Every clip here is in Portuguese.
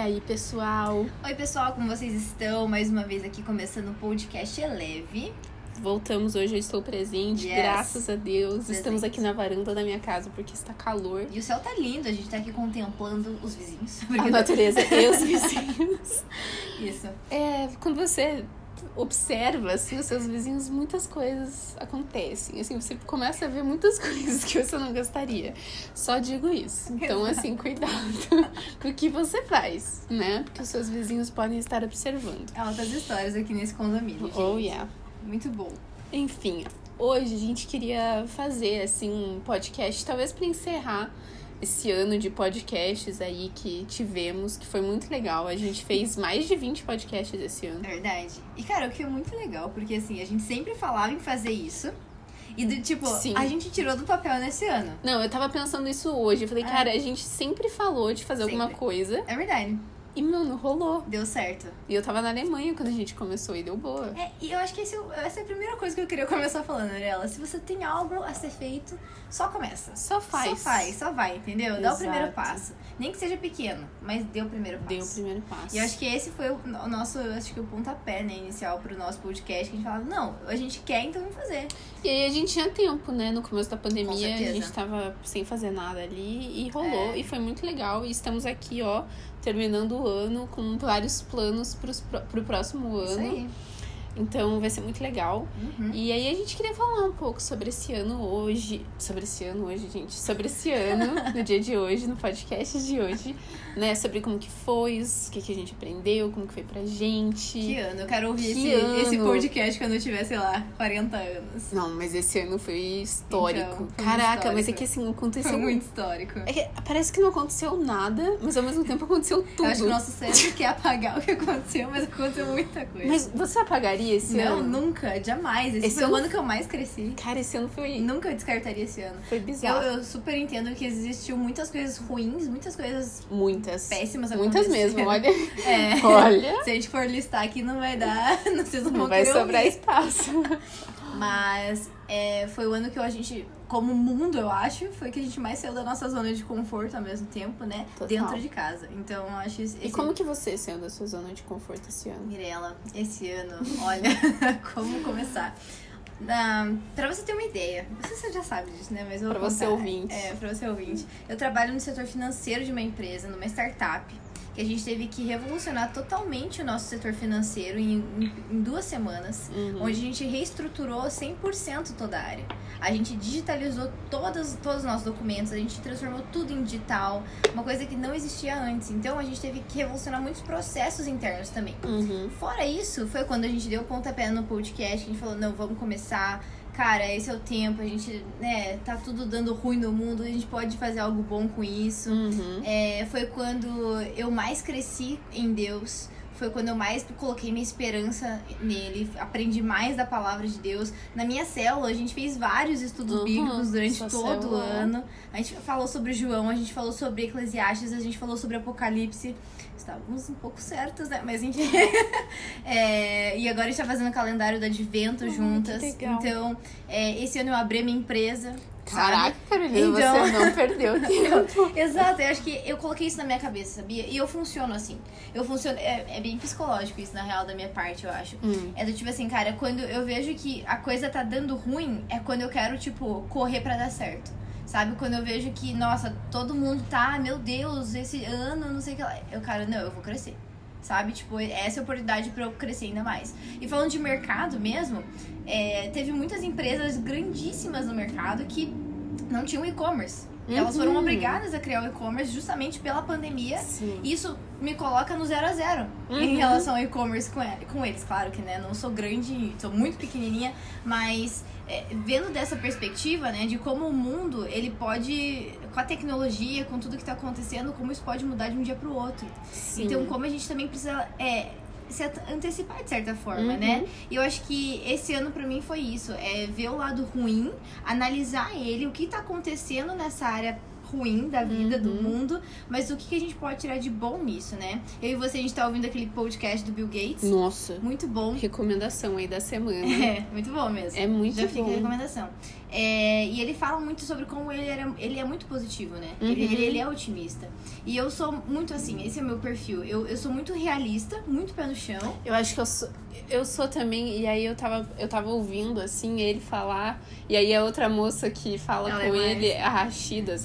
aí, pessoal? Oi, pessoal, como vocês estão? Mais uma vez aqui começando o podcast Eleve. Voltamos hoje, eu estou presente, Yes. graças a Deus. Presente. Estamos aqui na varanda da minha casa porque está calor. E o céu tá lindo, a gente tá aqui contemplando os vizinhos. A natureza e os vizinhos. Isso. É, quando você observa assim, os seus vizinhos, muitas coisas acontecem. Assim, você começa a ver muitas coisas que você não gostaria. Só digo isso. Então, assim, cuidado com o que você faz, né? Porque os seus vizinhos podem estar observando. Altas histórias aqui nesse condomínio. gente. Oh, yeah. Muito bom. Enfim, hoje a gente queria fazer assim um podcast, talvez para encerrar esse ano de podcasts aí que tivemos, que foi muito legal. A gente fez mais de 20 podcasts esse ano. É verdade. E, cara, o que é muito legal, porque assim, a gente sempre falava em fazer isso. E, do, tipo, Sim. a gente tirou do papel nesse ano. Não, eu tava pensando isso hoje. Eu falei, É. cara, a gente sempre falou de fazer alguma Sempre. coisa É verdade. E, mano, rolou. Deu certo. E eu tava na Alemanha quando a gente começou e deu boa. É, e eu acho que esse, é- essa é a primeira coisa que eu queria começar falando, Ariela. Se você tem algo a ser feito, só começa. Só faz. Só faz, só vai, entendeu? Dá o primeiro Exato. passo. Nem que seja pequeno, mas dê o primeiro passo. Deu o primeiro passo. E eu acho que esse foi o nosso, acho que o pontapé, né, inicial pro nosso podcast, que a gente falava, não, a gente quer, então vamos fazer. E aí a gente tinha tempo, né? No começo da pandemia, a gente tava sem fazer nada ali e rolou. É. E foi muito legal. E estamos aqui, ó, terminando o ano com vários planos pro, pro próximo Isso ano. aí. Então vai ser muito legal. Uhum. E aí a gente queria falar um pouco sobre esse ano hoje. Sobre esse ano hoje, gente. Sobre esse ano, no dia de hoje, no podcast de hoje. Né? Sobre como que foi, o que, que a gente aprendeu, como que foi pra gente. Que ano? Eu quero ouvir Que esse, ano? esse podcast quando eu tiver, sei lá, 40 anos. Não, mas esse ano foi histórico. Então, foi Caraca, mas é histórico. que assim, aconteceu Foi muito histórico. É que parece que não aconteceu nada, mas ao mesmo tempo aconteceu tudo. Eu acho que o nosso cérebro quer apagar o que aconteceu, mas aconteceu muita coisa. Mas você apagaria esse não, ano? nunca, jamais. Esse, Esse foi ano- o ano que eu mais cresci. Cara, esse ano foi, Nunca descartaria esse ano. foi Eu, bizarro. eu super entendo que existiu muitas coisas ruins, muitas coisas Muitas. péssimas Muitas mesmo, olha. É. Olha. Se a gente for listar aqui, não vai dar. Não sei se Não vão vai sobrar ouvir. espaço. Mas é, foi o ano que a gente, como mundo, eu acho, foi que a gente mais saiu da nossa zona de conforto ao mesmo tempo, né? Total. Dentro de casa. Então, eu acho esse. E como que você saiu da sua zona de conforto esse ano? Mirella, esse ano, olha, como começar. Na, pra você ter uma ideia, não sei se você já sabe disso, né? Mas eu Pra você contar. ouvinte. É, pra você ouvinte. Eu trabalho no setor financeiro de uma empresa, numa startup, que a gente teve que revolucionar totalmente o nosso setor financeiro em, em- duas semanas, Uhum. onde a gente reestruturou 100% toda a área. A gente digitalizou todos, todos os nossos documentos, a gente transformou tudo em digital, uma coisa que não existia antes. Então a gente teve que revolucionar muitos processos internos também. Uhum. Fora isso, foi quando a gente deu o pontapé no podcast, que a gente falou, não, vamos começar. Cara, esse é o tempo, a gente, né, tá tudo dando ruim no mundo, a gente pode fazer algo bom com isso. Uhum. É, foi quando eu mais cresci em Deus. Foi quando eu mais coloquei minha esperança nele, aprendi mais da palavra de Deus. Na minha célula, a gente fez vários estudos Uhum, bíblicos durante sua todo o ano. A gente falou sobre João, a gente falou sobre Eclesiastes, a gente falou sobre Apocalipse. Estávamos um pouco certos, né? Mas enfim. É, e agora a gente tá fazendo o calendário do Advento Ai, juntas. que legal. Então, é, esse ano eu abri a minha empresa. Caraca, Carolina, Então- você não perdeu tempo. Exato, eu acho que eu coloquei isso na minha cabeça, sabia? E eu funciono assim. Eu funciono. É, é bem psicológico isso, na real, da minha parte, eu acho. Hum. É do tipo assim, cara, quando eu vejo que a coisa tá dando ruim, é quando eu quero, tipo, correr pra dar certo. Sabe? Quando eu vejo que, nossa, todo mundo tá, meu Deus, esse ano, não sei o que lá. Eu, cara, não, eu vou crescer. Sabe? Tipo, essa é a oportunidade pra eu crescer ainda mais. E falando de mercado mesmo, é, teve muitas empresas grandíssimas no mercado que não tinham e-commerce. E Elas foram Uhum. obrigadas a criar o e-commerce justamente pela pandemia. Sim. Isso me coloca no zero a zero em Uhum. relação ao e-commerce com, ele- com eles. Claro que, né, não sou grande, sou muito pequenininha, mas é, vendo dessa perspectiva, né, de como o mundo, ele pode, com a tecnologia, com tudo que tá acontecendo, como isso pode mudar de um dia pro outro. Sim. Então, como a gente também precisa é, se antecipar de certa forma, Uhum. né? E eu acho que esse ano pra mim foi isso, é ver o lado ruim, analisar ele, o que tá acontecendo nessa área ruim da vida, do Uhum. mundo, mas o que que a gente pode tirar de bom nisso, né? Eu e você, a gente tá ouvindo aquele podcast do Bill Gates, Nossa. muito bom. Recomendação aí da semana. É, muito bom mesmo. É muito Já fica a bom. recomendação. É, e ele fala muito sobre como ele, era, ele é muito positivo, né? Ele, Uhum. ele, ele é otimista. E eu sou muito assim, esse é o meu perfil. Eu, eu sou muito realista, muito pé no chão. Eu acho que eu sou, eu sou também, e aí eu tava, eu tava ouvindo, assim, ele falar, e aí a outra moça que fala Ela com é mais- ele, a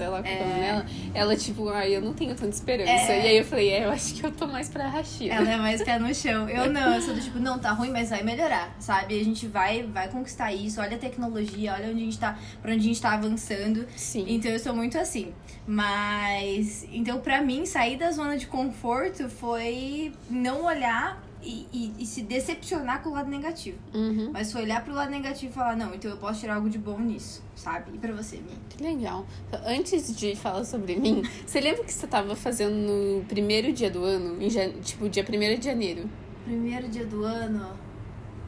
lá como É. é o nome dela, ela tipo, ai, eu não tenho tanta esperança. É. E aí eu falei, é, eu acho que eu tô mais pra Rashida. Ela é mais pé no chão. Eu não, eu sou do tipo, não, tá ruim, mas vai melhorar, sabe? A gente vai, vai conquistar isso. Olha a tecnologia, olha onde a gente tá, pra onde a gente tá avançando. Sim. Então eu sou muito assim. Mas. Então, pra mim, sair da zona de conforto foi não olhar e, e- e se decepcionar com o lado negativo. Uhum. Mas foi olhar pro lado negativo e falar, não, então eu posso tirar algo de bom nisso, sabe? E pra você, Mi? Que legal. Antes de falar sobre mim, você lembra o que você tava fazendo no primeiro dia do ano? Em. Tipo, dia 1 de janeiro? Primeiro dia do ano.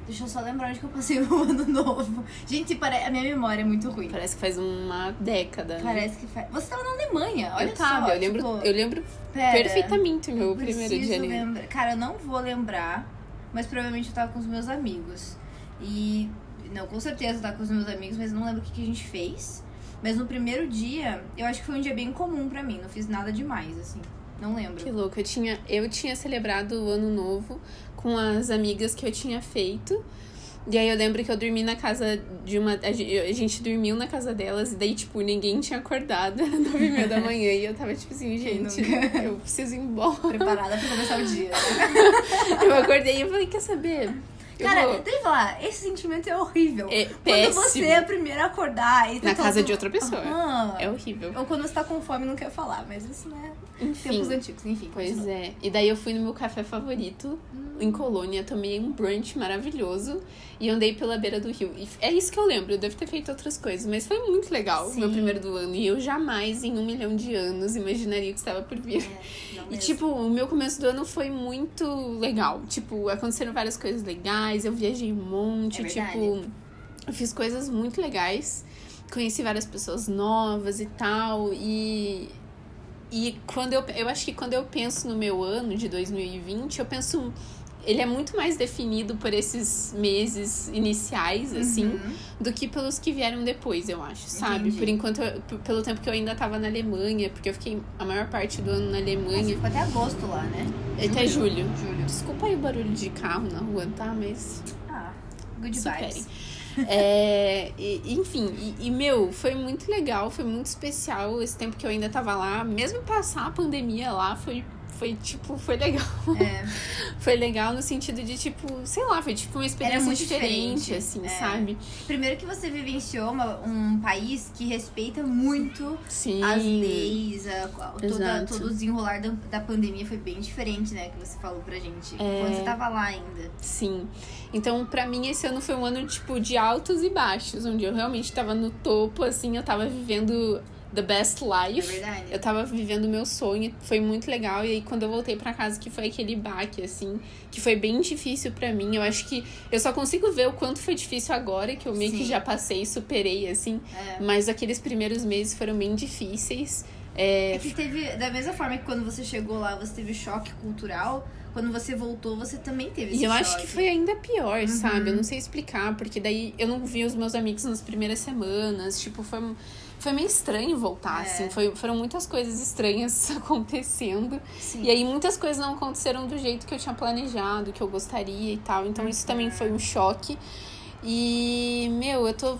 Deixa eu só lembrar onde que eu passei o ano novo. Gente, pare... a minha memória é muito ruim. Parece que faz uma década. né? Parece que faz. Você tava na Alemanha, olha eu tava, só. eu lembro, tipo, eu lembro pera, perfeitamente o meu eu primeiro janeiro. lembrar. Cara, eu não vou lembrar, mas provavelmente eu tava com os meus amigos. E. Não, com certeza eu tava com os meus amigos, mas não lembro o que, que a gente fez. Mas no primeiro dia, eu acho que foi um dia bem comum pra mim. Não fiz nada demais, assim. Não lembro. Que louco, eu tinha, eu tinha celebrado o ano novo com as amigas que eu tinha feito. E aí eu lembro que eu dormi na casa de uma. A gente, dormiu na casa delas, e daí, tipo, ninguém tinha acordado, era nove e meia da manhã. E eu tava tipo assim, gente, eu preciso ir embora. Preparada pra começar o dia. Eu acordei e falei, quer saber? Cara, vou... deixa eu falar, esse sentimento é horrível. É Quando péssimo. você é a primeira a acordar e tá Na casa todo- de outra pessoa. Aham. É horrível. Ou quando você tá com fome e não quer falar, mas isso não é Enfim. tempos antigos, enfim. Pois continua. é. E daí eu fui no meu café favorito, em Colônia, tomei um brunch maravilhoso e andei pela beira do rio. E é isso que eu lembro, eu devo ter feito outras coisas, mas foi muito legal o meu Sim. primeiro do ano. E eu jamais, em um milhão de anos, imaginaria que estava por vir. É, E, tipo, o meu começo do ano foi muito legal. Tipo, aconteceram várias coisas legais, eu viajei um monte, É tipo, eu fiz coisas muito legais. Conheci várias pessoas novas e tal. E. E quando eu. Eu acho que quando eu penso no meu ano de 2020, eu penso. Ele é muito mais definido por esses meses iniciais, assim, Uhum. do que pelos que vieram depois, eu acho, sabe? Entendi. Por enquanto, pelo tempo que eu ainda tava na Alemanha, porque eu fiquei a maior parte do ano na Você Alemanha. ficou até agosto lá, né? Até julho. Julho. Desculpa aí o barulho de carro na rua, tá? Mas Ah, good superem. vibes. É, e- enfim, e, e, meu, foi muito legal, foi muito especial esse tempo que eu ainda tava lá. Mesmo passar a pandemia lá, foi, foi tipo, foi legal. É, Foi legal no sentido de, tipo, sei lá, foi tipo uma experiência muito diferente, diferente, assim, é. sabe? primeiro que você vivenciou uma- um país que respeita muito Sim. as leis, a- toda, todo o desenrolar da, da pandemia foi bem diferente, né? Que você falou pra gente. É. Quando você tava lá ainda. Sim. Então, pra mim, esse ano foi um ano, tipo, de altos e baixos, onde eu realmente tava no topo, assim, eu tava vivendo the best É life. verdade? Eu tava vivendo o meu sonho, foi muito legal. E aí, quando eu voltei pra casa, que foi aquele baque, assim, que foi bem difícil pra mim. Eu acho que eu só consigo ver o quanto foi difícil agora, que eu meio que Sim. já passei e superei, assim. É. Mas aqueles primeiros meses foram bem difíceis. É, É que teve, da mesma forma que quando você chegou lá, você teve choque cultural, quando você voltou, você também teve esse E eu choque. acho que foi ainda pior, Uhum. sabe? Eu não sei explicar, porque daí eu não vi os meus amigos nas primeiras semanas. Tipo, foi, foi meio estranho voltar, É. assim. Foi, foram muitas coisas estranhas acontecendo. Sim. E aí muitas coisas não aconteceram do jeito que eu tinha planejado, que eu gostaria e tal. Então isso também foi um choque. E, meu, eu tô.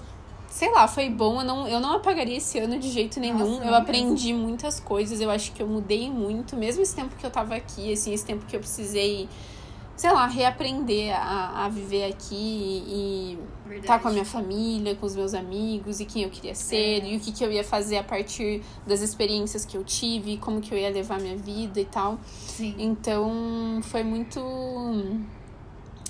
Sei lá, foi bom. Eu não, eu não apagaria esse ano de jeito nenhum. Nossa, eu aprendi muitas coisas. Eu acho que eu mudei muito, mesmo esse tempo que eu tava aqui, assim, esse tempo que eu precisei, sei lá, reaprender a, a viver aqui e estar com a minha família, com os meus amigos e quem eu queria ser É. e o que, que eu ia fazer a partir das experiências que eu tive, como que eu ia levar minha vida e tal. Sim. Então foi muito.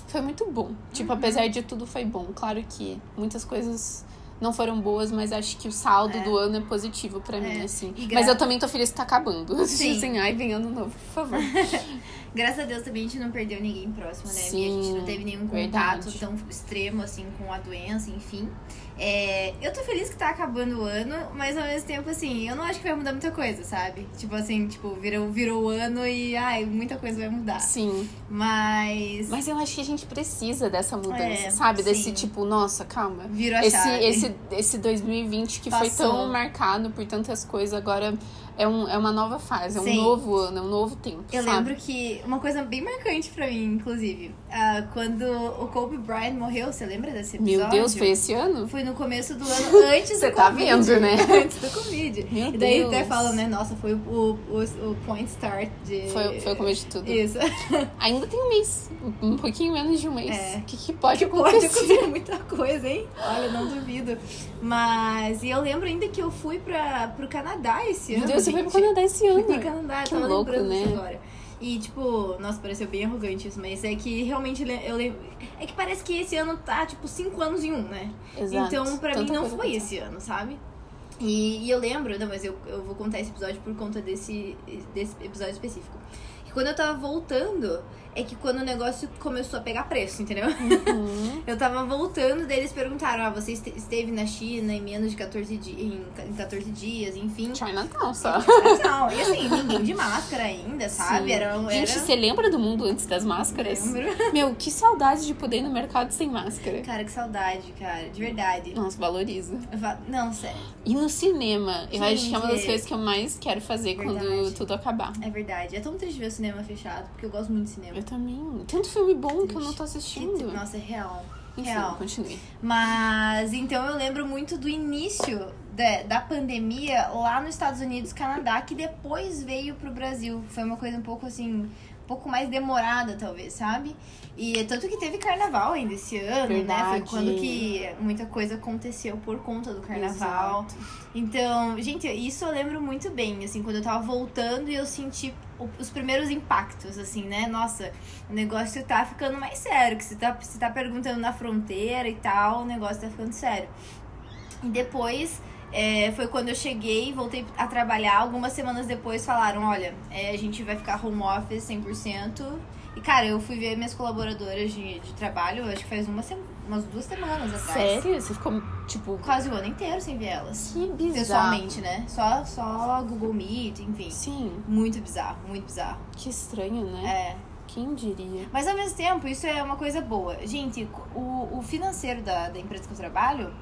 Foi muito bom. Tipo, Uhum. apesar de tudo, foi bom. Claro que muitas coisas não foram boas, mas acho que o saldo É. do ano é positivo pra mim, É. assim. Gra- Mas eu também tô feliz que tá acabando. Sim. assim, ai, vem ano novo, por favor. Graças a Deus também a gente não perdeu ninguém próximo, né? Sim, a gente não teve nenhum contato verdade. tão extremo assim com a doença, enfim. É, eu tô feliz que tá acabando o ano, mas ao mesmo tempo, assim, eu não acho que vai mudar muita coisa, sabe? Tipo assim, tipo, virou, virou o ano e, ai, muita coisa vai mudar. Sim. Mas. Mas eu acho que a gente precisa dessa mudança, É, sabe? sim. Desse tipo, nossa, calma. Virou a Esse, chave. esse, esse 2020 que foi Passou. tão marcado por tantas coisas, agora é, um, é uma nova fase, é um Sim. novo ano, é um novo tempo. Eu sabe? lembro que uma coisa bem marcante pra mim, inclusive, ah, quando o Kobe Bryant morreu, você lembra desse episódio? Meu Deus, foi esse ano? Foi no começo do ano, antes Você do tá Covid. vendo, né? antes do Covid. Meu e daí Deus. até falam, né? Nossa, foi o, o, o point start de. Foi, foi o começo de tudo. Isso. Ainda tem um mês, um pouquinho menos de um mês. É. O que, que pode Pode acontecer? acontecer muita coisa, hein? Olha, não duvido. Mas e eu lembro ainda que eu fui pra, pro Canadá esse Meu ano. Deus, você foi pro. Canadá esse Fui ano. pro Canadá, Que tava louco, lembrando né? disso agora. E, tipo, nossa, pareceu bem arrogante isso, mas é que realmente eu lembro. É que parece que esse ano tá, tipo, cinco anos em um, né? Exato. Então, pra Tanta mim, não foi esse ano, sabe? E, e eu lembro, não, mas eu, eu vou contar esse episódio por conta desse, desse episódio específico. Quando eu tava voltando, é que quando o negócio começou a pegar preço, entendeu? Uhum. Eu tava voltando, daí eles perguntaram: ah, você este- esteve na China em menos de 14 dias, em, em 14 dias, enfim. Chinatown só. Não, e assim, ninguém de máscara ainda, sabe? Sim. Era, um- Gente, era... você lembra do mundo antes das máscaras? Lembro. Meu, que saudade de poder ir no mercado sem máscara. Cara, que saudade, cara, de verdade. Nossa, valorizo. Va- Não, sério, E no cinema, eu acho que é uma das Gente. coisas que eu mais quero fazer quando Verdade. tudo acabar. é verdade. É tão triste ver o cinema fechado, porque eu gosto muito de cinema. Eu também. Tanto filme bom que eu não tô assistindo. Nossa, é real. Enfim, real. continue. Mas então eu lembro muito do início da, da pandemia lá nos Estados Unidos, Canadá, que depois veio pro Brasil. Foi uma coisa um pouco assim, pouco mais demorada, talvez, sabe? E tanto que teve carnaval ainda esse ano, né? Foi Verdade. quando que muita coisa aconteceu por conta do carnaval. Exato. Então, gente, isso eu lembro muito bem, assim, quando eu tava voltando e eu senti os primeiros impactos, assim, né? Nossa, o negócio tá ficando mais sério, que você tá, você tá perguntando na fronteira e tal, o negócio tá ficando sério. E depois é, foi quando eu cheguei, voltei a trabalhar. Algumas semanas depois falaram: olha, é, a gente vai ficar home office 100%. E, cara, eu fui ver minhas colaboradoras de, de trabalho, acho que faz uma umas duas semanas atrás. Sério? Você ficou, tipo, Quase o ano inteiro sem ver elas. que bizarro. Pessoalmente, né? Só, só Google Meet, enfim. Sim, Muito bizarro, muito bizarro. que estranho, né? É. Quem diria? Mas ao mesmo tempo, isso é uma coisa boa. Gente, o, o financeiro da, da empresa que eu trabalho,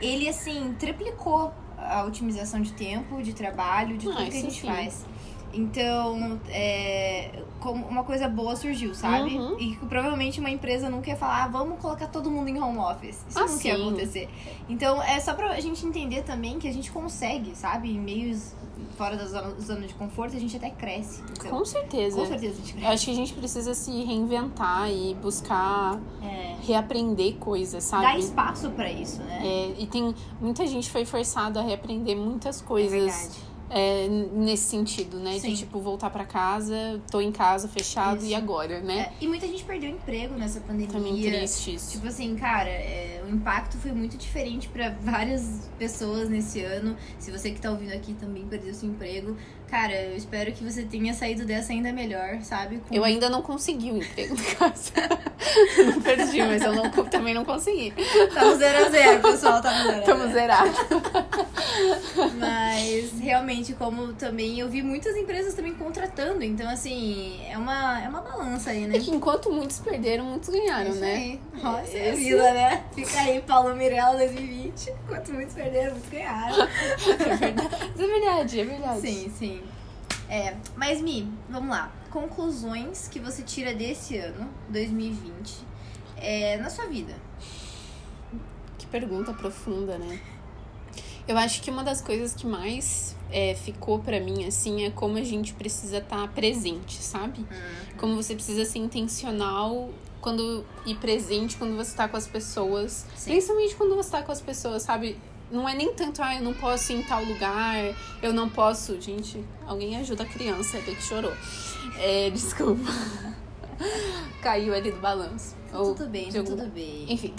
ele assim, triplicou a otimização de tempo, de trabalho, de Ah, tudo que a gente sim. faz. Então, é, como uma coisa boa surgiu, sabe? Uhum. E que provavelmente uma empresa não quer falar, ah, vamos colocar todo mundo em home office. Isso Ah, não quer sim. acontecer. Então, é só pra gente entender também que a gente consegue, sabe? Em meios fora da zona, zona de conforto, a gente até cresce. Então, Com certeza. com certeza a gente Eu cresce. acho que a gente precisa se reinventar e buscar É, reaprender coisas, sabe? dá espaço pra isso, né? É, e tem muita gente foi forçada a reaprender muitas É coisas verdade. É, nesse sentido, né? Sim. De tipo, voltar pra casa, tô em casa, fechado, Isso. e agora, né? É, e muita gente perdeu emprego nessa pandemia. Também triste isso. Tipo assim, cara, é, o impacto foi muito diferente pra várias pessoas nesse ano. Se você que tá ouvindo aqui também perdeu seu emprego, cara, eu espero que você tenha saído dessa ainda melhor, sabe? Com- Eu ainda não consegui o emprego no caso. não perdi, mas eu não, também não consegui. No zero a zero, pessoal, no zero a Estamos zero. zerados. Mas realmente, como também eu vi muitas empresas também contratando, então assim, é uma, é uma balança aí, né? É que enquanto muitos perderam, muitos ganharam, Isso né? aí. Nossa, é a vida, né? Fica aí, Paulo Mirella 2020. Quanto muitos perderam, muitos ganharam. É é verdade, é verdade. Sim, sim. É, mas Mi, vamos lá. Conclusões que você tira desse ano, 2020, é, na sua vida. Que pergunta profunda, né? Eu acho que uma das coisas que mais é, ficou pra mim, assim, é como a gente precisa estar presente, sabe? Como você precisa ser intencional quando e presente quando você tá com as pessoas. Sim. Principalmente quando você tá com as pessoas, sabe? Não é nem tanto, ah, eu não posso ir em tal lugar, eu não posso. Gente, alguém ajuda a criança, até que chorou. É, desculpa. Caiu ali do balanço. Tá Ou tudo bem, tá algum- tudo bem. Enfim.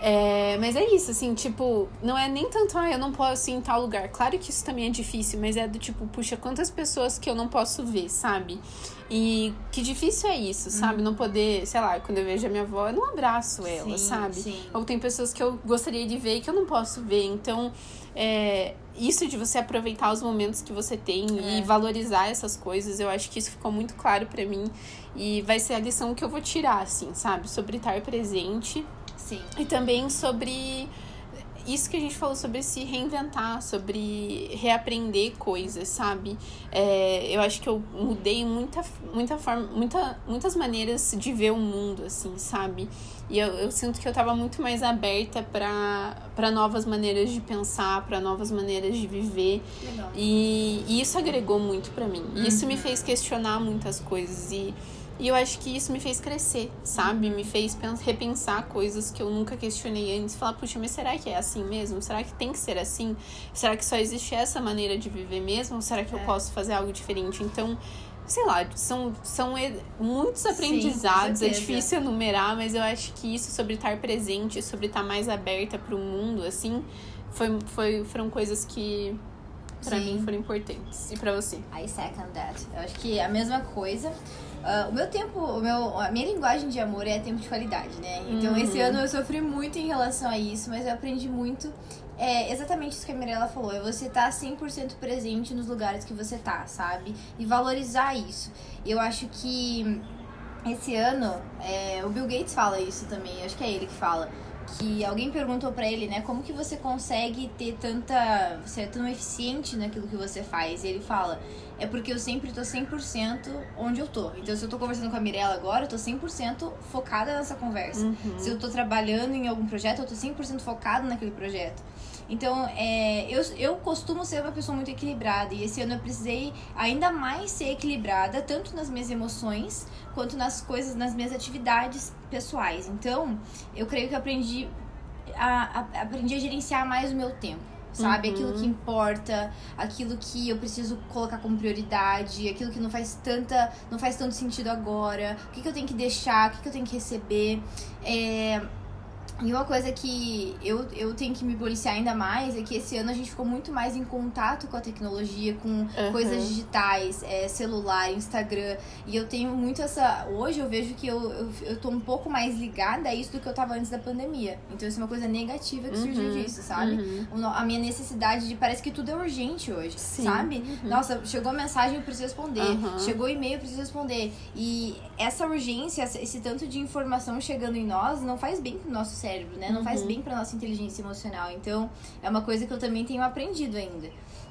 É, mas é isso, assim, tipo, não é nem tanto, ah, eu não posso ir em tal lugar. Claro que isso também é difícil, mas é do tipo, puxa, quantas pessoas que eu não posso ver, sabe? E que difícil é isso, sabe? Uhum. Não poder, sei lá, quando eu vejo a minha avó, eu não abraço ela, sim, sabe? Sim. Ou tem pessoas que eu gostaria de ver e que eu não posso ver. Então, é, isso de você aproveitar os momentos que você tem é. e valorizar essas coisas, eu acho que isso ficou muito claro para mim. E vai ser a lição que eu vou tirar, assim, sabe? Sobre estar presente Sim. E também sobre isso que a gente falou sobre se reinventar, sobre reaprender coisas, sabe? É, eu acho que eu mudei muita, muita forma, muita, muitas maneiras de ver o mundo, assim, sabe? E eu, eu sinto que eu tava muito mais aberta para novas maneiras de pensar, para novas maneiras de viver. Legal. E, e isso agregou muito para mim. Isso me uhum. fez questionar muitas coisas. E e eu acho que isso me fez crescer, sabe? Me fez repensar coisas que eu nunca questionei antes. Falar, puxa, mas será que é assim mesmo? Será que tem que ser assim? Será que só existe essa maneira de viver mesmo? Ou será que é. eu posso fazer algo diferente? Então, sei lá, são, são muitos aprendizados, Sim, é difícil enumerar, mas eu acho que isso sobre estar presente, sobre estar mais aberta para o mundo, assim, foi, foi, foram coisas que para mim foram importantes. E para você? I second that. Eu acho que é a mesma coisa. Uh, o meu tempo, o meu, a minha linguagem de amor é tempo de qualidade, né? Então uhum. esse ano eu sofri muito em relação a isso, mas eu aprendi muito. É exatamente isso que a Mirella falou, é você estar tá 100% presente nos lugares que você tá, sabe? E valorizar isso. Eu acho que esse ano, é, o Bill Gates fala isso também, acho que é ele que fala que alguém perguntou para ele, né, como que você consegue ter tanta, é tão eficiente naquilo que você faz? E ele fala, é porque eu sempre tô 100% onde eu tô. Então, se eu tô conversando com a Mirella agora, eu tô 100% focada nessa conversa. Uhum. Se eu tô trabalhando em algum projeto, eu tô 100% focado naquele projeto. Então, é, eu, eu costumo ser uma pessoa muito equilibrada e esse ano eu precisei ainda mais ser equilibrada, tanto nas minhas emoções quanto nas coisas, nas minhas atividades pessoais. Então, eu creio que eu aprendi a, a, aprendi a gerenciar mais o meu tempo sabe? Uhum. Aquilo que importa, aquilo que eu preciso colocar como prioridade, aquilo que não faz tanta, não faz tanto sentido agora, o que, que eu tenho que deixar, o que, que eu tenho que receber. É, e uma coisa que eu, eu tenho que me policiar ainda mais é que esse ano a gente ficou muito mais em contato com a tecnologia, com uhum. coisas digitais, é, celular, Instagram. E eu tenho muito essa. Hoje eu vejo que eu, eu, eu tô um pouco mais ligada a isso do que eu tava antes da pandemia. Então isso é uma coisa negativa que uhum. surgiu disso, sabe? Uhum. A minha necessidade de. Parece que tudo é urgente hoje, Sim. sabe? Uhum. Nossa, chegou a mensagem, eu preciso responder. Chegou e-mail, eu preciso responder. E essa urgência, esse tanto de informação chegando em nós, não faz bem pro nosso cérebro cérebro, né? Não uhum. faz bem para nossa inteligência emocional. Então, é uma coisa que eu também tenho aprendido ainda.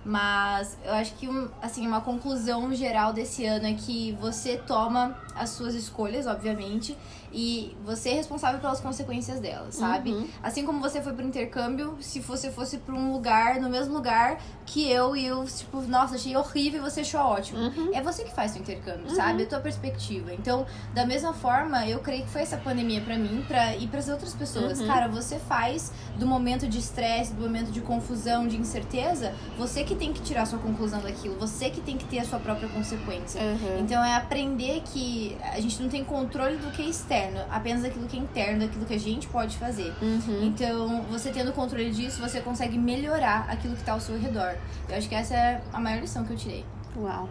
Mas eu acho que um, assim, uma conclusão geral desse ano é que você toma as suas escolhas, obviamente, e você é responsável pelas consequências delas, sabe? Uhum. Assim como você foi pro intercâmbio, se você fosse para um lugar, no mesmo lugar que eu e eu, tipo, nossa, achei horrível e você achou ótimo. Uhum. É você que faz o intercâmbio, uhum. sabe? É a tua perspectiva. Então, da mesma forma, eu creio que foi essa pandemia para mim pra, e para as outras pessoas. Uhum. Cara, você faz do momento de estresse, do momento de confusão, de incerteza, você que tem que tirar a sua conclusão daquilo, você que tem que ter a sua própria consequência. Uhum. Então, é aprender que a gente não tem controle do que é externo apenas aquilo que é interno, daquilo que a gente pode fazer. Uhum. Então, você tendo controle disso, você consegue melhorar aquilo que está ao seu redor. Eu acho que essa é a maior lição que eu tirei. Uau.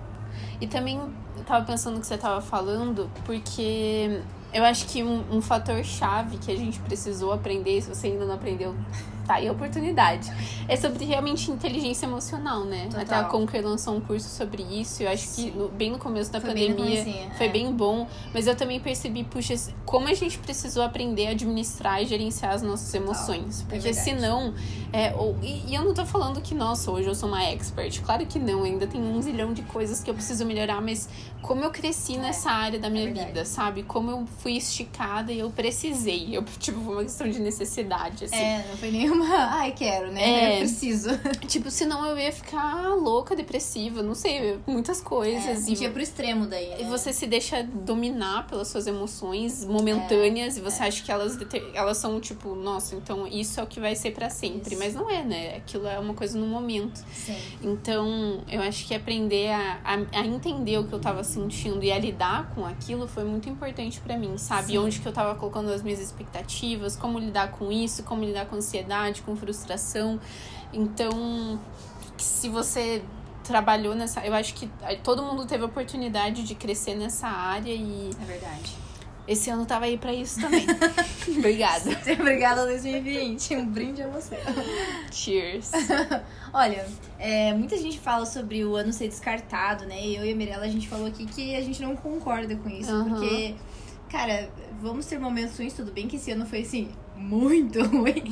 E também eu tava pensando no que você tava falando, porque eu acho que um, um fator chave que a gente precisou aprender, se você ainda não aprendeu, tá aí a oportunidade. É sobre realmente inteligência emocional, né? Total. Até a Conquer lançou um curso sobre isso. Eu acho Sim. que no, bem no começo da foi pandemia bem foi é. bem bom. Mas eu também percebi, puxa, como a gente precisou aprender a administrar e gerenciar as nossas emoções. É Porque é senão. É, ou, e, e, eu não tô falando que, nossa, hoje eu sou uma expert. Claro que não, ainda tem um zilhão de coisas que eu preciso melhorar, mas como eu cresci é, nessa área da minha vida, sabe? Como eu fui esticada e eu precisei. Eu, tipo, foi uma questão de necessidade, assim. É, não foi nenhum uma. Ai, quero, né? É. Eu preciso. Tipo, senão eu ia ficar louca, depressiva, não sei, muitas É, coisas. a e ia pro extremo daí. E né? você se deixa dominar pelas suas emoções momentâneas e você acha que elas, elas são tipo, nossa, então isso é o que vai ser pra sempre. Isso. Mas não é, né? Aquilo é uma coisa no momento. Sim. Então, eu acho que aprender a, a, a entender o que eu tava sentindo e a lidar com aquilo foi muito importante pra mim, sabe? Sim. Onde que eu tava colocando as minhas expectativas, como lidar com isso, como lidar com ansiedade, com frustração. Então, se você trabalhou nessa. Eu acho que todo mundo teve a oportunidade de crescer nessa área e É verdade. esse ano tava aí pra isso também. Obrigada. Obrigada, 2020. Um brinde a você. Cheers. Olha, é, muita gente fala sobre o ano ser descartado, né? Eu e a Mirella, a gente falou aqui que a gente não concorda com isso, Aham. porque, cara, vamos ter momentos ruins, tudo bem que esse ano foi assim, muito ruim.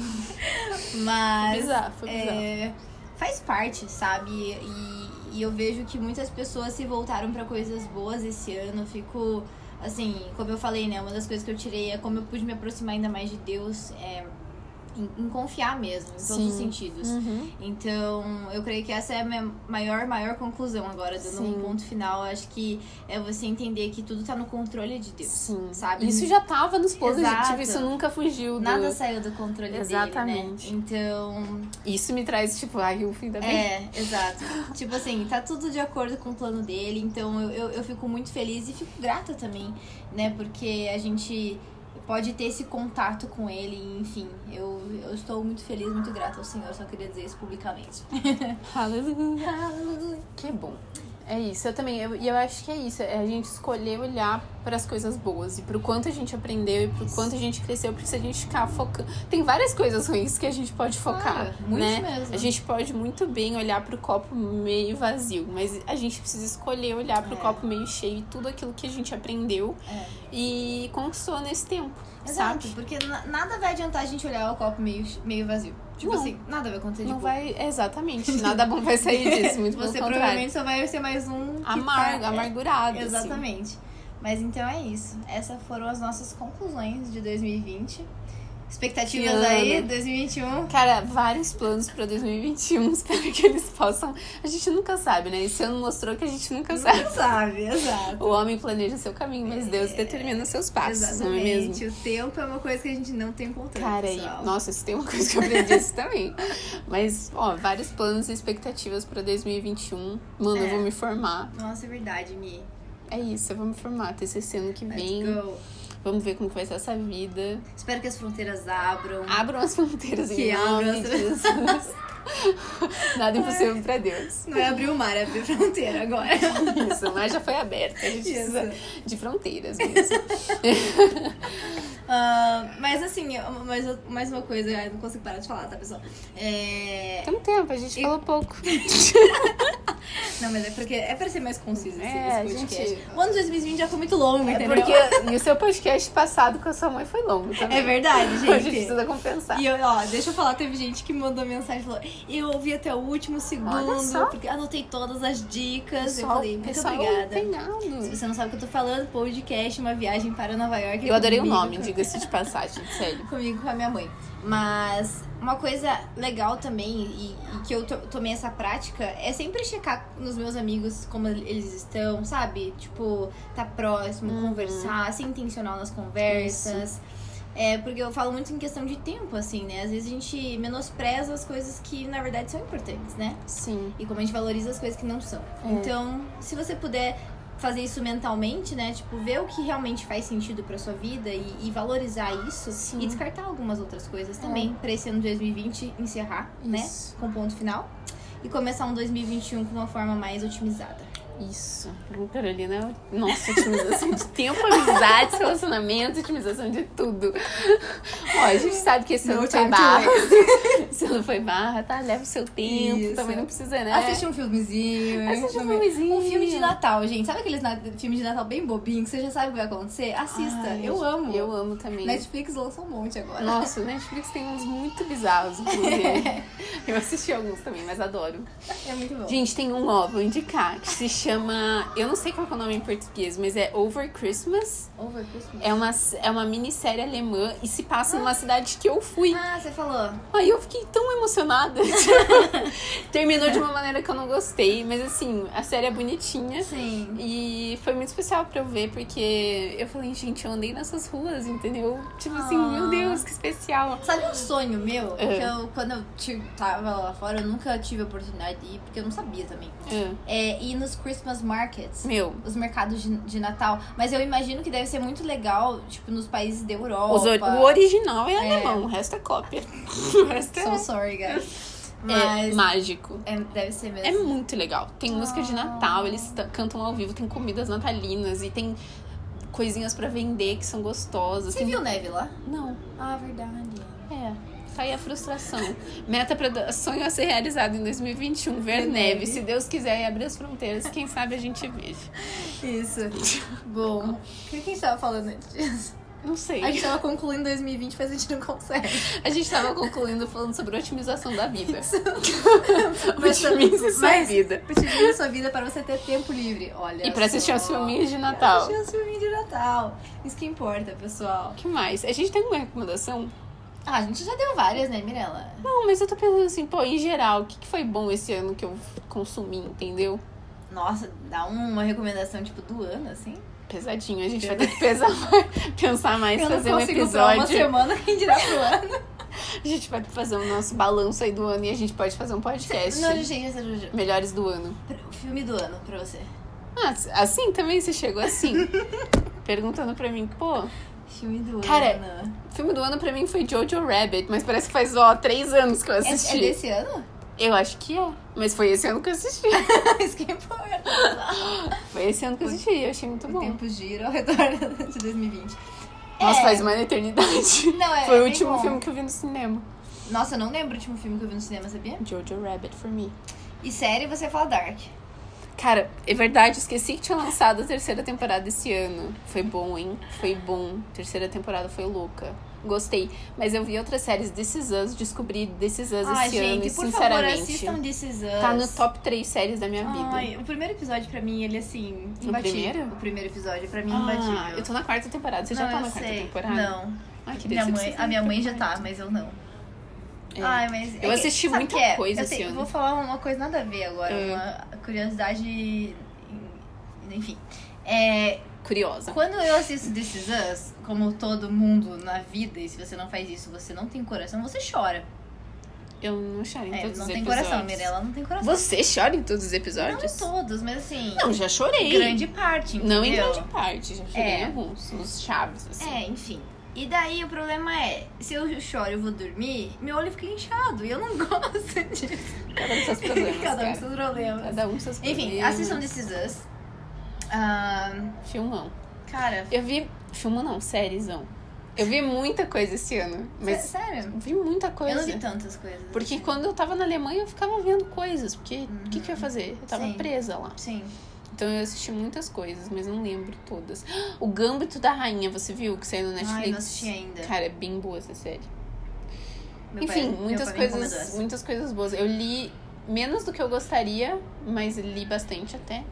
Mas. bizarro, foi bizarro. é, faz parte, sabe? E, e eu vejo que muitas pessoas se voltaram pra coisas boas esse ano. Fico, assim, como eu falei, né? Uma das coisas que eu tirei é como eu pude me aproximar ainda mais de Deus. É, em, em confiar mesmo, em todos os Sim. sentidos. Uhum. Então, eu creio que essa é a minha maior, maior conclusão agora, dando Sim. um ponto final. Acho que é você entender que tudo tá no controle de Deus. Sim. Sabe? Isso já tava nos positivos, isso nunca fugiu do... Nada saiu do controle Exatamente. dele, né? Então, Isso me traz, tipo, ai, o fim da vida. É, exato. tipo assim, tá tudo de acordo com o plano dele, então eu, eu, eu fico muito feliz e fico grata também, né? Porque a gente pode ter esse contato com ele, enfim. Eu, eu estou muito feliz, muito grata ao Senhor, só queria dizer isso publicamente. Aleluia. Que bom. É isso, eu também, eu- e eu, acho que é isso, é a gente escolher olhar para as coisas boas e pro quanto a gente aprendeu e pro quanto a gente cresceu, porque se a gente ficar focando. Tem várias coisas ruins que a gente pode focar, muito né? mesmo. A gente pode muito bem olhar pro copo meio vazio, mas a gente precisa escolher olhar pro É. copo meio cheio e tudo aquilo que a gente aprendeu É. e conquistou nesse tempo, Exato, sabe? porque na- nada vai adiantar a gente olhar o copo meio, meio vazio. Tipo Não. assim, nada vai acontecer de Não boa. vai, exatamente, nada bom vai sair disso, muito Você provavelmente só vai ser mais um que Amargo, tá- é, amargurado. assim. Exatamente. Mas então é isso. Essas foram as nossas conclusões de 2020. Expectativas aí, ano. 2021. Cara, vários planos pra 2021. Espero que eles possam. A gente nunca sabe, né? Esse ano mostrou que a gente nunca sabe. Não sabe, exato. O homem planeja seu caminho, mas Deus determina seus passos, não é mesmo? Exatamente. O tempo é uma coisa que a gente não tem controle. Cara, e, pessoal. nossa, isso tem uma coisa que eu aprendi isso também. Mas, ó, vários planos e expectativas pra 2021. Mano, eu É. vou me formar. Nossa, é verdade, Mi. É isso, eu vou me formar. TCC ano que Let's vem. go. Vamos ver como vai ser essa vida. Espero que as fronteiras abram. Abram as fronteiras Que em nome abram de as- Jesus. Nada impossível pra Deus. Não é abrir o mar, é abrir fronteira agora. Isso, mas já foi aberta. A gente Isso. precisa de fronteiras mesmo. Ah, mas assim, mais, mais uma coisa, ai, não consigo parar de falar, tá, pessoal? É... Tem um tempo, a gente E- falou pouco. Não, mas é porque é pra ser mais conciso esse, É, esse podcast. gente- O ano de 2020 já foi muito longo, É entendeu? porque e o seu podcast passado com a sua mãe foi longo também. É verdade, A gente gente. precisa compensar. E eu, ó, deixa eu falar, teve gente que mandou mensagem e falou: Eu ouvi até o último segundo, porque anotei todas as dicas. eu Pessoal, falei, muito obrigada. Se empenhado. você não sabe o que eu tô falando, podcast, uma viagem para Nova York. Eu adorei o nome, diga-se de passagem, sério. Comigo com a minha mãe. Mas uma coisa legal também, e, e que eu to- tomei essa prática, é sempre checar nos meus amigos como eles estão, sabe? Tipo, tá próximo, Uhum. conversar, ser intencional nas conversas. É, porque eu falo muito em questão de tempo, assim, né? Às vezes a gente menospreza as coisas que na verdade são importantes, né? Sim. E como a gente valoriza as coisas que não são. É. Então, se você puder fazer isso mentalmente, né? Tipo, ver o que realmente faz sentido pra sua vida e, e valorizar isso Sim. e descartar algumas outras coisas também pra esse ano de 2020 encerrar, né? Isso. Com ponto final. E começar um 2021 com uma forma mais otimizada. Isso. Carolina, nossa, otimização de tempo, amizade, relacionamento, otimização de tudo. Ó, a gente sabe que esse No ano foi barra. Esse ano foi barra, tá? Leva o seu tempo, Isso. também não precisa, né? Assiste um filmezinho. Assiste um filmezinho. Um filme de Natal, gente. Sabe aqueles na... filmes de Natal bem bobinho que você já sabe o que vai acontecer? Assista. Ai, eu amo. Eu amo também. Netflix lançou um monte agora. Nossa, o Netflix tem uns muito bizarros, inclusive. Eu assisti alguns também, mas adoro. É muito bom. Gente, tem um, ó, vou indicar, que se Chama. Eu não sei qual é o nome em português, mas é Over Christmas. Over Christmas. É uma, é uma minissérie alemã e se passa numa cidade que eu fui. Ah, você falou. Aí eu fiquei tão emocionada. Terminou de uma maneira que eu não gostei, mas assim, a série é bonitinha. Sim. E foi muito especial pra eu ver, porque eu falei, gente, eu andei nessas ruas, entendeu? Tipo assim, Ah. meu Deus, que especial. Sabe um sonho meu? É. Que eu, quando eu tava lá fora, eu nunca tive a oportunidade de ir, porque eu não sabia também. É. É ir nos Christmas markets. Meu, Os mercados de, de Natal. Mas eu imagino que deve ser muito legal, tipo, nos países da Europa. or- o original é, alemão, o resto é cópia. O resto So é, sorry, guys. é Mas mágico. é- deve ser mesmo. É muito legal. Tem música de Ah. Natal, eles ta- cantam ao vivo, tem comidas natalinas e tem coisinhas pra vender que são gostosas. Você Tem- viu neve lá? Não. Ah, verdade. Tá aí a frustração. Meta pra sonho a ser realizado em 2021, ver neve. neve. Se Deus quiser e abrir as fronteiras, quem sabe a gente veja. Isso. Bom, o que, a gente tava falando antes disso? Não sei. A gente tava concluindo 2020, mas a gente não consegue. A gente tava concluindo falando sobre otimização da vida. Otimize sua vida. Utilize a sua vida para você ter tempo livre. Olha E pra assistir aos filminhos de Pra Natal. assistir os filminhos de Natal. Isso que importa, pessoal. O que mais? A gente tem uma recomendação? Ah, a gente já deu várias, né, Mirella? Não, mas eu tô pensando assim, pô, em geral, o que, que foi bom esse ano que eu consumi, entendeu? Nossa, dá uma recomendação, tipo, do ano, assim. Pesadinho, a gente vai ter que pesar mais, pensar mais, Eu fazer um pra uma episódio. semana, quem dirá pro ano. A gente vai fazer o nosso balanço aí do ano e a gente pode fazer um podcast. Não, gente, gente, Melhores do ano. o filme do ano pra você. Ah, assim também você chegou assim? Perguntando pra mim, pô, Filme do Cara, ano. filme do ano pra mim foi Jojo Rabbit, mas parece que faz, ó, três anos que eu É, assisti. é desse ano? Eu acho que é. Mas foi esse ano que eu assisti. Isso que importa. Foi esse ano que eu assisti, eu achei muito O bom. tempo gira ao redor de 2020. Nossa, É. faz uma eternidade. Não, é- Foi é o bem último bom. filme que eu vi no cinema. Nossa, eu não lembro o último filme que eu vi no cinema, sabia? Jojo Rabbit for me. E série, você fala Dark. Cara, é verdade, esqueci que tinha lançado a terceira temporada esse ano. Foi bom, hein? Foi bom. Terceira temporada foi louca. Gostei. Mas eu vi outras séries Is Us, descobri Us Ai, esse ano gente, e por favor, sinceramente assistam This Is Us. tá no top 3 séries da minha vida. Ai, o primeiro episódio pra mim, ele assim, O imbatível. primeiro? O primeiro episódio, pra mim, Ah, imbatível. eu tô na quarta temporada. Você já não, tá eu na quarta sei. temporada? Não. Ai, que minha delícia, mãe, a minha tá mãe já tá, mas eu não. É. Ai, mas. Eu é assisti sabe muita que é? coisa eu esse ano. Vou falar uma coisa nada a ver agora, É. uma curiosidade. Enfim. É, Curiosa. quando eu assisto This Is Us, como todo mundo na vida, e se você não faz isso, você não tem coração, você chora. Eu não choro em É, todos não os tem episódios. coração, Mirella não tem coração. Você chora em todos os Não episódios? em todos, mas assim. Não, já chorei. grande parte, entendeu? Não em grande parte, já chorei É. em alguns, nos chaves, assim. É, enfim. E daí o problema é, se eu choro e vou dormir, meu olho fica inchado. E eu não gosto disso. Cada um seus problemas, Cada um cara. seus problemas. Cada um seus problemas. Enfim, assistam This Is Us. Ah, Filmão. cara, Eu vi... Filmão não, sériezão. Eu vi muita coisa esse ano, mas... sério? vi muita coisa. Eu não vi tantas coisas. Porque assim. quando eu tava na Alemanha, eu ficava vendo coisas. Porque o que, que eu ia fazer? Eu tava Sim. presa lá. Sim. Então eu assisti muitas coisas, mas não lembro todas. O Gambito da Rainha, você viu? Que saiu no Netflix? Ai, não assisti ainda. Cara, é bem boa essa série. Meu Enfim, pai- muitas coisas, muitas coisas boas. Eu li menos do que eu gostaria, mas li bastante até.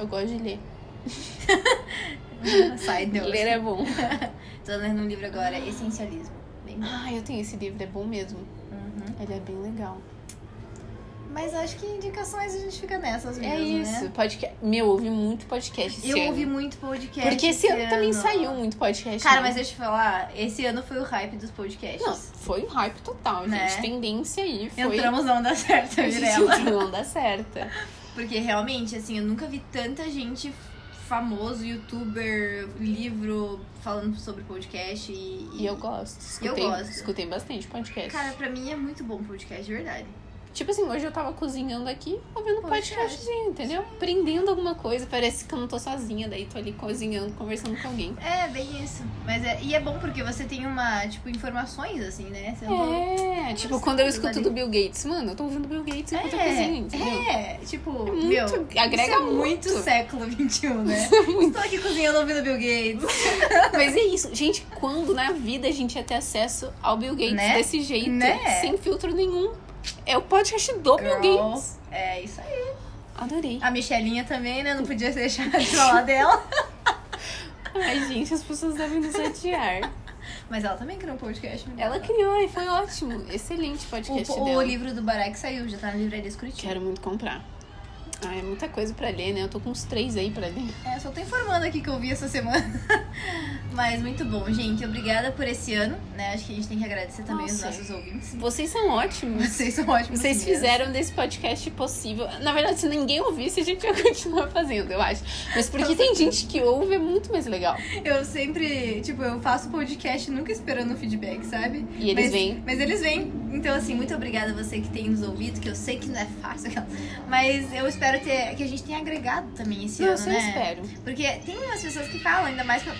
Eu gosto de ler. Sai, Deus. Ler é bom. Tô lendo um livro agora, Essencialismo. Bem bom. Ah, eu tenho esse livro, é bom mesmo. Uhum. Ele é bem legal. Mas acho que indicações a gente fica nessas mesmo, é isso. né? Podcast. Meu, eu ouvi muito podcast esse Eu ano. ouvi muito podcast. Porque esse ano, também saiu muito podcast. Cara, né? mas deixa eu te falar, esse ano foi o hype dos podcasts. Não, foi um hype total, Né? gente. Tendência aí. Foi... Entramos na onda certa, Mirella. entrou na onda certa. Porque realmente, assim, eu nunca vi tanta gente famoso, youtuber, livro, falando sobre podcast e... E eu gosto. Eu Escutei, gosto. Escutei bastante podcast. Cara, pra mim é muito bom podcast, de verdade. Tipo assim, hoje eu tava cozinhando aqui, ouvindo um Podcast. podcastzinho, entendeu? Aprendendo alguma coisa. Parece que eu não tô sozinha, daí tô ali cozinhando, conversando com alguém. É, bem isso. Mas é, e é bom porque você tem uma, tipo, informações, assim, né? Você É, tipo, quando eu escuto do Bill Gates, mano, eu tô ouvindo Bill Gates enquanto eu cozinho, entendeu? é, tipo, muito- meu, agrega isso é muito, muito. século XXI, né? Estou aqui cozinhando ouvindo Bill Gates. Mas é isso, gente, quando na vida a gente ia ter acesso ao Bill Gates Né? desse jeito, Né? sem filtro nenhum? É o podcast do Bill Girl. Gates. É isso aí. Adorei. A Michelinha também, né? Não podia deixar de falar dela. Ai, gente, as pessoas devem nos odiar. Mas ela também criou um podcast. né? Ela criou e foi ótimo. Excelente podcast o, o dela. livro do Barack saiu, já tá na livraria Curitiba. Quero muito comprar. Ah, é muita coisa pra ler, né? Eu tô com uns três aí pra ler. É, só tô informando aqui que eu vi essa semana. Mas muito bom, gente. Obrigada por esse ano, né? Acho que a gente tem que agradecer também Nossa. os nossos ouvintes. Vocês são ótimos. Vocês são ótimos. Vocês mesmo. fizeram desse podcast possível. Na verdade, se ninguém ouvisse, a gente ia continuar fazendo, eu acho. Mas porque tem gente que ouve, é muito mais legal. Eu sempre, tipo, eu faço podcast nunca esperando feedback, sabe? E eles mas, vêm. Mas eles vêm. Então, assim, muito obrigada a você que tem nos ouvido, que eu sei que não é fácil, mas eu espero ter, que a gente tenha agregado também esse Nossa, ano, eu né? espero. Porque tem umas pessoas que falam, ainda mais. pra-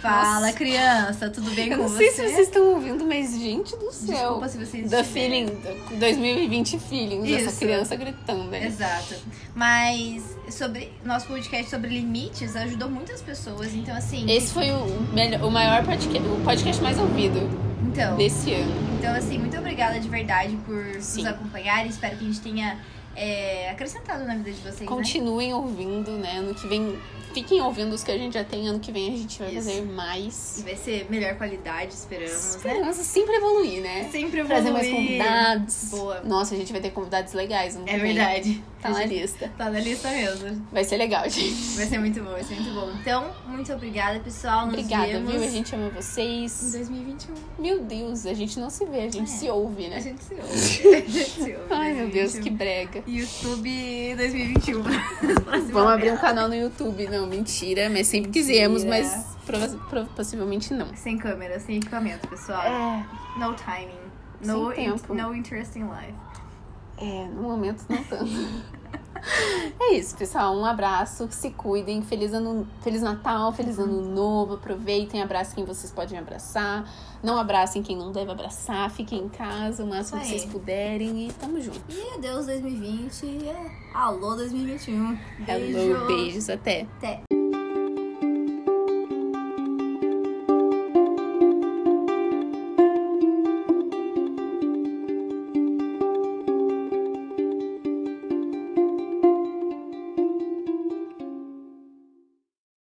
Fala, Nossa. criança, tudo bem Eu com não você? sei se vocês estão ouvindo, mas gente do céu. Desculpa se vocês The feeling, the 2020 feelings, essa criança gritando, né? Exato. Mas sobre nosso podcast sobre limites ajudou muitas pessoas. Então, assim. Esse foi o, melhor, o maior podcast, o podcast mais ouvido então, desse ano. então, assim, muito obrigada de verdade por Sim. nos acompanhar. Espero que a gente tenha é, acrescentado na vida de vocês, né? Continuem ouvindo, né? Ano que vem, fiquem ouvindo os que a gente já tem. Ano que vem a gente vai Isso. fazer E mais. vai ser melhor qualidade, esperamos, né? Esperança sempre evoluir, né? Sempre Trazer evoluir. mais convidados. Boa. Nossa, a gente vai ter convidados legais. ano que É vem. verdade. Tá na lista. Tá na lista mesmo. Vai ser legal, gente. Vai ser muito bom, vai ser muito bom. Então, muito obrigada, pessoal. Nos Obrigada, vemos viu? A gente ama em vocês. 2021. Meu Deus, a gente não se vê, a gente É. se ouve, né? A gente se ouve. A gente se ouve. Ai, meu Deus, 2021. que brega. YouTube 2021. Vamos abrir um canal no YouTube. Não, mentira, mas sempre quisemos, Mentira. mas prova- prova- possivelmente não. Sem câmera, sem equipamento, pessoal. É, No timing. No, Sem tempo. no interest in life. É, no momento não tanto. É isso, pessoal. Um abraço, se cuidem. Feliz, ano, Feliz Natal, feliz ano novo. Aproveitem, abracem quem vocês podem abraçar. Não abracem quem não deve abraçar. Fiquem em casa o máximo que vocês puderem e tamo junto. E adeus 2020. É. Alô 2021. Hello, beijos, até. Até.